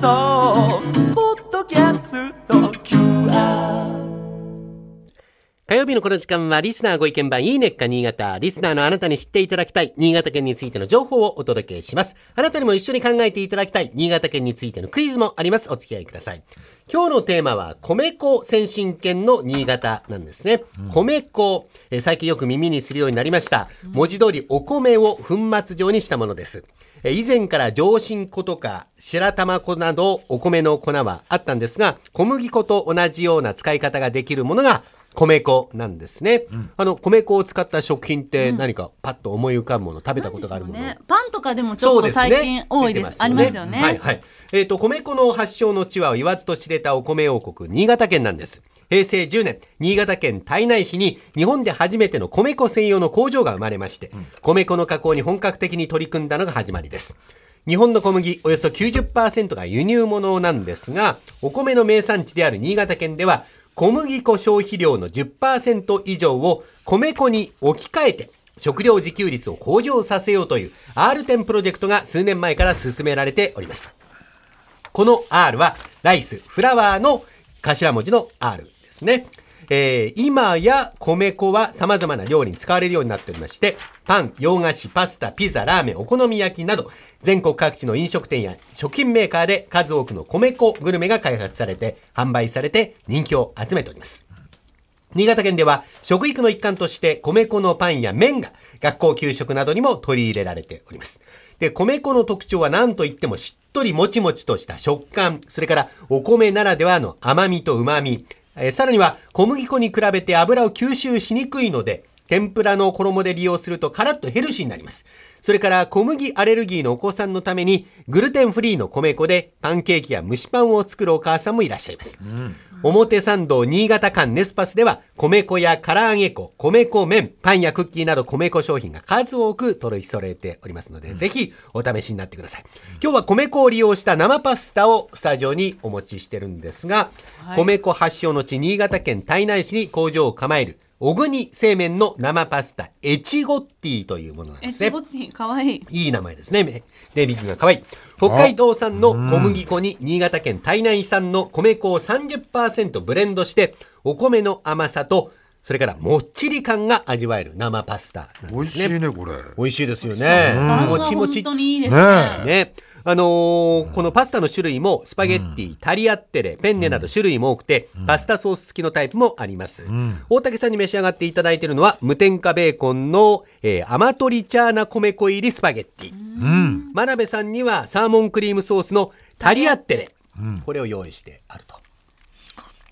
そうポッドキャスト QR 火曜日のこの時間はリスナーご意見番いいねっか新潟。リスナーのあなたに知っていただきたい新潟県についての情報をお届けします。あなたにも一緒に考えていただきたい新潟県についてのクイズもあります。お付き合いください。今日のテーマは米粉先進県の新潟なんですね。米粉、え最近よく耳にするようになりました。文字通りお米を粉末状にしたものです。えー以前から上新粉とか白玉粉などお米の粉はあったんですが、小麦粉と同じような使い方ができるものが米粉なんですね。あの、米粉を使った食品って何かパッと思い浮かぶもの、食べたことがあるもの？ね、パンとかでもちょっと最近多いです。ありますよね。はいはい。えっ、と、米粉の発祥の地は言わずと知れたお米王国、新潟県なんです。平成10年、新潟県胎内市に日本で初めての米粉専用の工場が生まれまして、米粉の加工に本格的に取り組んだのが始まりです。日本の小麦およそ90%が輸入物なんですが、お米の名産地である新潟県では、小麦粉消費量の10%以上を米粉に置き換えて、食料自給率を向上させようという R10 プロジェクトが数年前から進められております。この R はライス、フラワーの頭文字の R ですね。えー今や米粉は様々な料理に使われるようになっておりまして、パン、洋菓子、パスタ、ピザ、ラーメン、お好み焼きなど、全国各地の飲食店や食品メーカーで数多くの米粉グルメが開発されて、販売されて人気を集めております。新潟県では食育の一環として米粉のパンや麺が学校給食などにも取り入れられております。で、米粉の特徴は何と言ってもしっとりもちもちとした食感、それからお米ならではの甘みと旨み、えーさらには小麦粉に比べて油を吸収しにくいので、天ぷらの衣で利用するとカラッとヘルシーになります。それから小麦アレルギーのお子さんのためにグルテンフリーの米粉でパンケーキや蒸しパンを作るお母さんもいらっしゃいます。表参道新潟間ネスパスでは米粉や唐揚げ粉、米粉麺、パンやクッキーなど米粉商品が数多く取り揃えておりますので、ぜひお試しになってください。今日は米粉を利用した生パスタをスタジオにお持ちしてるんですが、米粉発祥の地新潟県胎内市に工場を構える小国製麺の生パスタ、エチゴッティというものなんですねえちご。ってかわいい。いい名前ですね。ネーミングが可愛い。北海道産の小麦粉に新潟県胎内産の米粉を30%ブレンドして、お米の甘さと、それからもっちり感が味わえる生パスタなん美味ですね。しいねこれ美味しいですよね。もちもち本当にいいですねね。ね。あのーこのパスタの種類もスパゲッティ、タリアッテレ、ペンネなど種類も多くて、パスタソース付きのタイプもあります。大竹さんに召し上がっていただいているのは、無添加ベーコンの、えー、アマトリチャーナ米粉入りスパゲッティ。真鍋さんにはサーモンクリームソースのタリアッテレ。これを用意してあると。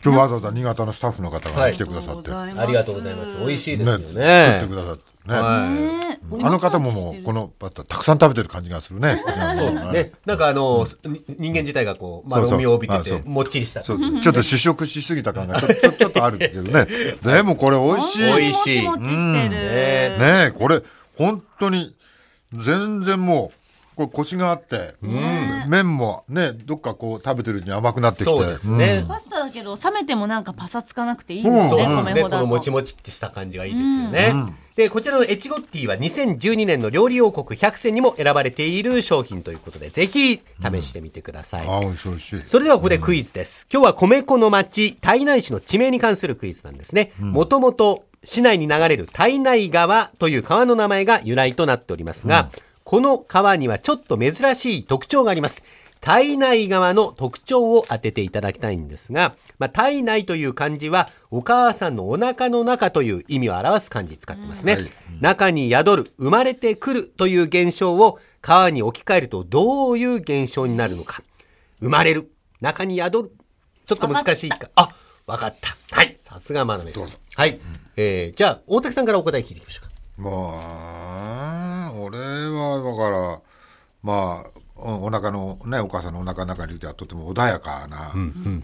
今日わざわざ新潟のスタッフの方が来てくださって、ねありがとうございます。美味しいですよ作ねって。くださってね、ねあの方ももうこのパスタたくさん食べてる感じがするね。そうですね。なんかあの、に人間自体がこう、丸みを帯びてて、もっちりした。ちょっと試食しすぎた感が ちょっとあるけどね。でもこれ美味しい。美ね味しい。もちもちしてる。えこれ本当に全然もうこれコシがあって、麺もねどっかこう食べてるうちに甘くなってきて。そうですね。パスタだけど冷めてもなんかパサつかなくていいですうんね。そうですね。このもちもちってした感じがいいですよね。で、こちらのエチゴッティは2012年の料理王国100選にも選ばれている商品ということで、ぜひ試してみてください。あ美味しい美味しいそれではここでクイズです。今日は米粉の町、胎内市の地名に関するクイズなんですね。もともと市内に流れる胎内川という川の名前が由来となっておりますが、この川にはちょっと珍しい特徴があります。体内側の特徴を当てていただきたいんですが、まあ、体内という漢字は、お母さんのお腹の中という意味を表す漢字使ってますね。はい中に宿る、生まれてくるという現象を川に置き換えるとどういう現象になるのか。生まれる、中に宿る。ちょっと難しいか。あ、わかった。はい。さすが真鍋さん。はい。えー、じゃあ、大竹さんからお答え聞いていきましょうか。まあ俺はだからまあおお腹のねお母さんのお腹の中にいてはとても穏やかな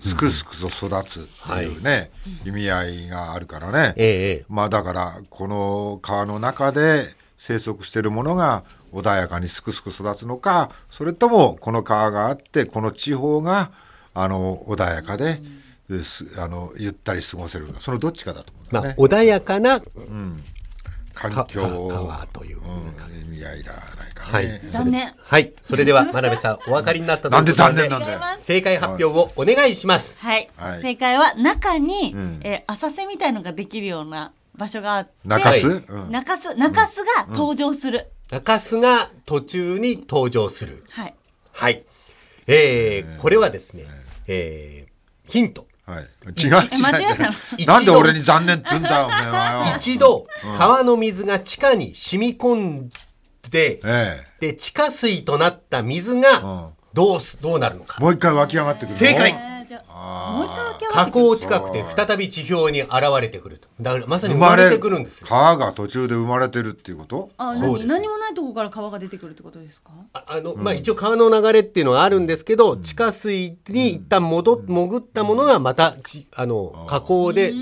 すくすくと育つっていうね、意味合いがあるからね、ええええ。まあだからこの川の中で生息しているものが穏やかにすくすく育つのかそれともこの川があってこの地方があの穏やかで、ですあのゆったり過ごせるのか。そのどっちかだと思うんだまあ穏やかな環境川といううん意味合いだないかね、はい。残念。はい。それでは真鍋さんお分かりになったなんで残念なんだよ。正解発表をお願いします。はい。はい。正解は中に、ん。えー浅瀬みたいのができるような場所があって、中洲、はい。うん。中洲、中洲が登場する。中洲が途中に登場する。はい。はい。えー、これはですねえー、ヒントはい、違う。違う 違えたの。なんで俺に残念っつうんだよお前は。よ一度川の水が地下に染み込んで、えで地下水となった水がうん。どうすどうなるのか。え、もう一回湧き上がってくるの？正解。えーじゃあ、もう一回湧き上が河ってくる。口近くで再び地表に現れてくるとだからまさに生まれてくるんですよ。川が途中で生まれてるっていうこと？あ、そうです。何何もないとこから川が出てくるってことですか？ああの、まあ、一応川の流れっていうのはあるんですけど、地下水に一旦戻っ潜ったものがまたちあの河口で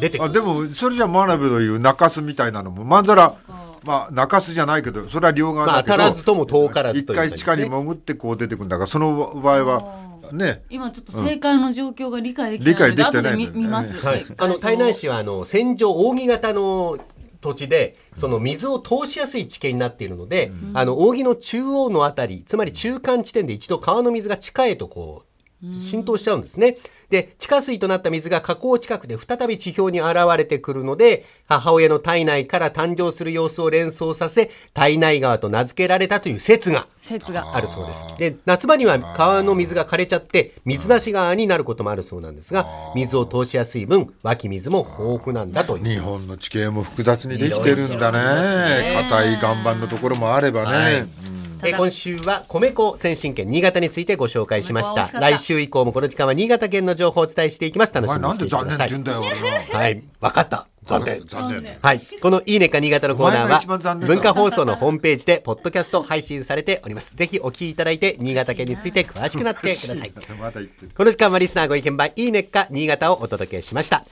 出てくる。あでもそれじゃ真鍋の言う中洲みたいなのもまんざらまあ中洲じゃないけどそれは両側まあだけど、当たらずとも遠からずね。回地下に潜ってこう出てくるんだからその場合はね。今ちょっと正解の状況が理解できてないので、後でできてない見見ます。はい、あの胎内市はあの線状扇形の土地でその水を通しやすい地形になっているので、あの扇の中央のあたりつまり中間地点で一度川の水が地下へとこう浸透しちゃうんですね。で地下水となった水が河口近くで再び地表に現れてくるので母親の体内から誕生する様子を連想させ体内川と名付けられたという説が説が。あるそうです。で、夏場には川の水が枯れちゃって、水出し川になることもあるそうなんですが、水を通しやすい分、湧き水も豊富なんだという。日本の地形も複雑にできてるんだね硬い岩盤のところもあればね、はいうんえー今週は米粉先進権新潟についてご紹介しました。来週以降もこの時間は新潟県の情報をお伝えしていきます。楽しみにしてい。てなんで残念くださいって言うんだよ俺のはい。分かった。残念。残念。はい。このいいねか新潟のコーナーは文化放送のホームページでポッドキャスト配信されております。ぜひお聞きいただいて新潟県について詳しくなってください。この時間はリスナーご意見番いいねか新潟をお届けしました。